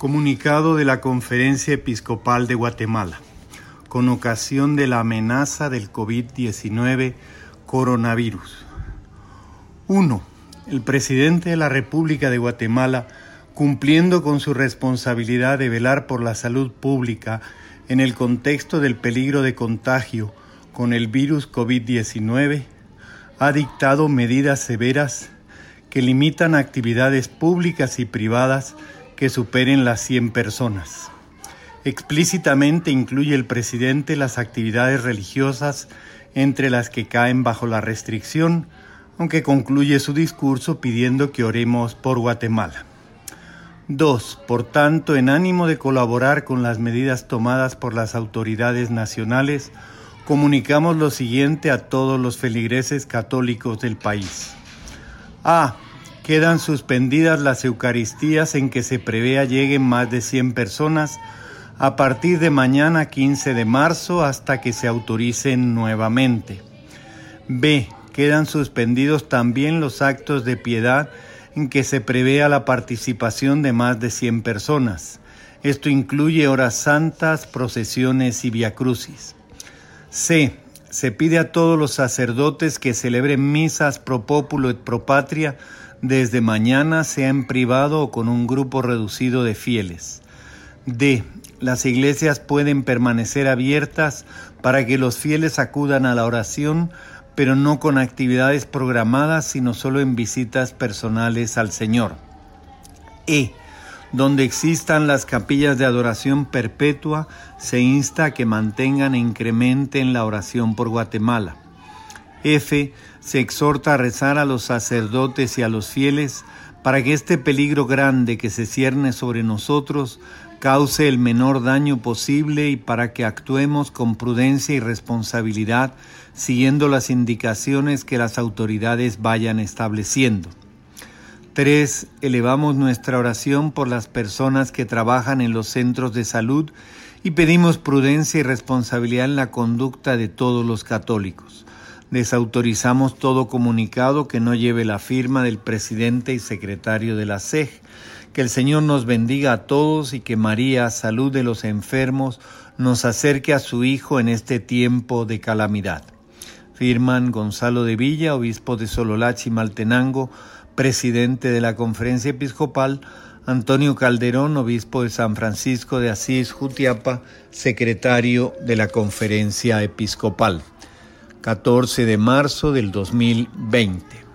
Comunicado de la Conferencia Episcopal de Guatemala con ocasión de la amenaza del COVID-19 coronavirus. 1. El presidente de la República de Guatemala, cumpliendo con su responsabilidad de velar por la salud pública en el contexto del peligro de contagio con el virus COVID-19, ha dictado medidas severas que limitan actividades públicas y privadas que superen las 100 personas. Explícitamente incluye el presidente las actividades religiosas entre las que caen bajo la restricción, aunque concluye su discurso pidiendo que oremos por Guatemala. 2. Por tanto, en ánimo de colaborar con las medidas tomadas por las autoridades nacionales, comunicamos lo siguiente a todos los feligreses católicos del país. A. Quedan suspendidas las Eucaristías en que se prevea lleguen más de 100 personas a partir de mañana 15 de marzo hasta que se autoricen nuevamente. B. Quedan suspendidos también los actos de piedad en que se prevea la participación de más de 100 personas. Esto incluye horas santas, procesiones y viacrucis. C. Se pide a todos los sacerdotes que celebren misas pro populo et pro patria desde mañana, sea en privado o con un grupo reducido de fieles. D. Las iglesias pueden permanecer abiertas para que los fieles acudan a la oración, pero no con actividades programadas, sino solo en visitas personales al Señor. E. Donde existan las capillas de adoración perpetua, se insta a que mantengan e incrementen la oración por Guatemala. F. Se exhorta a rezar a los sacerdotes y a los fieles para que este peligro grande que se cierne sobre nosotros cause el menor daño posible y para que actuemos con prudencia y responsabilidad siguiendo las indicaciones que las autoridades vayan estableciendo. 3. Elevamos nuestra oración por las personas que trabajan en los centros de salud y pedimos prudencia y responsabilidad en la conducta de todos los católicos. Desautorizamos todo comunicado que no lleve la firma del presidente y secretario de la SEG. Que el Señor nos bendiga a todos y que María, salud de los enfermos, nos acerque a su Hijo en este tiempo de calamidad. Firman Gonzalo de Villa, obispo de Sololachi Maltenango, presidente de la Conferencia Episcopal, Antonio Calderón, obispo de San Francisco de Asís, Jutiapa, secretario de la Conferencia Episcopal. 14 de marzo del 2020.